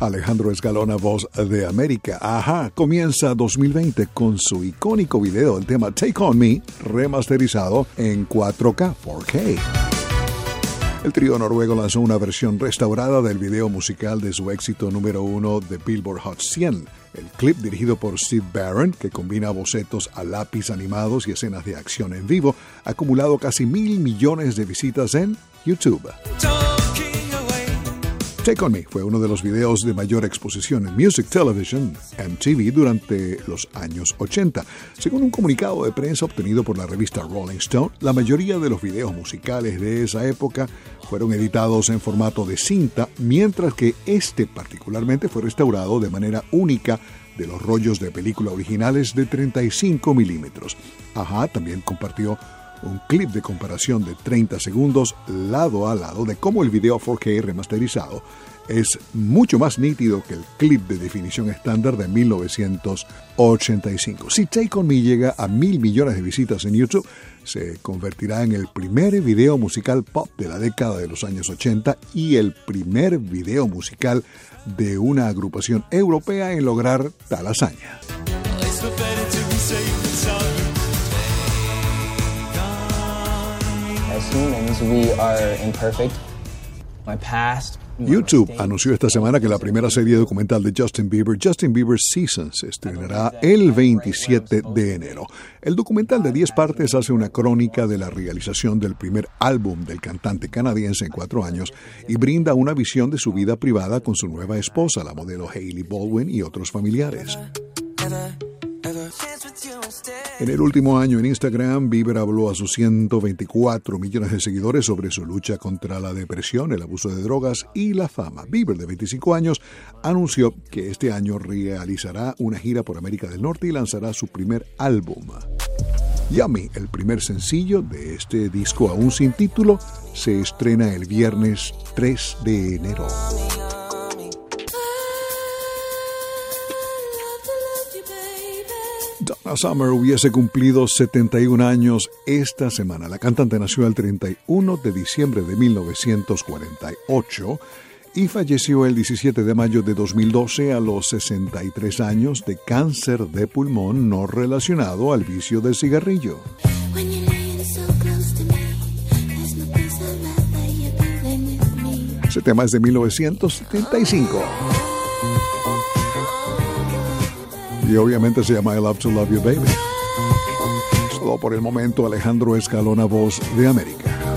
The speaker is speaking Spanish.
Alejandro Escalona, voz de América. Ajá, comienza 2020 con su icónico video, el tema Take On Me, remasterizado en 4K, 4K. El trío noruego lanzó una versión restaurada del video musical de su éxito número uno de Billboard Hot 100. El clip dirigido por Steve Barron, que combina bocetos a lápiz animados y escenas de acción en vivo, ha acumulado casi mil millones de visitas en YouTube. Take On Me fue uno de los videos de mayor exposición en Music Television, MTV, durante los años 80. Según un comunicado de prensa obtenido por la revista Rolling Stone, la mayoría de los videos musicales de esa época fueron editados en formato de cinta, mientras que este particularmente fue restaurado de manera única de los rollos de película originales de 35 milímetros. Ajá también compartió un clip de comparación de 30 segundos lado a lado de cómo el video 4K remasterizado es mucho más nítido que el clip de definición estándar de 1985. Si Take On Me llega a mil millones de visitas en YouTube, se convertirá en el primer video musical pop de la década de los años 80 y el primer video musical de una agrupación europea en lograr tal hazaña. YouTube anunció esta semana que la primera serie documental de Justin Bieber, Justin Bieber Seasons, se estrenará el 27 de enero. El documental de 10 partes hace una crónica de la realización del primer álbum del cantante canadiense en cuatro años y brinda una visión de su vida privada con su nueva esposa, la modelo Hailey Baldwin y otros familiares. En el último año en Instagram, Bieber habló a sus 124 millones de seguidores sobre su lucha contra la depresión, el abuso de drogas y la fama. Bieber, de 25 años, anunció que este año realizará una gira por América del Norte y lanzará su primer álbum. Yummy, el primer sencillo de este disco aún sin título, se estrena el viernes 3 de enero. Donna Summer hubiese cumplido 71 años esta semana. La cantante nació el 31 de diciembre de 1948 y falleció el 17 de mayo de 2012 a los 63 años de cáncer de pulmón no relacionado al vicio del cigarrillo. Ese tema es de 1975. Y obviamente se llama I Love to Love You Baby. Solo por el momento Alejandro Escalona, voz de América.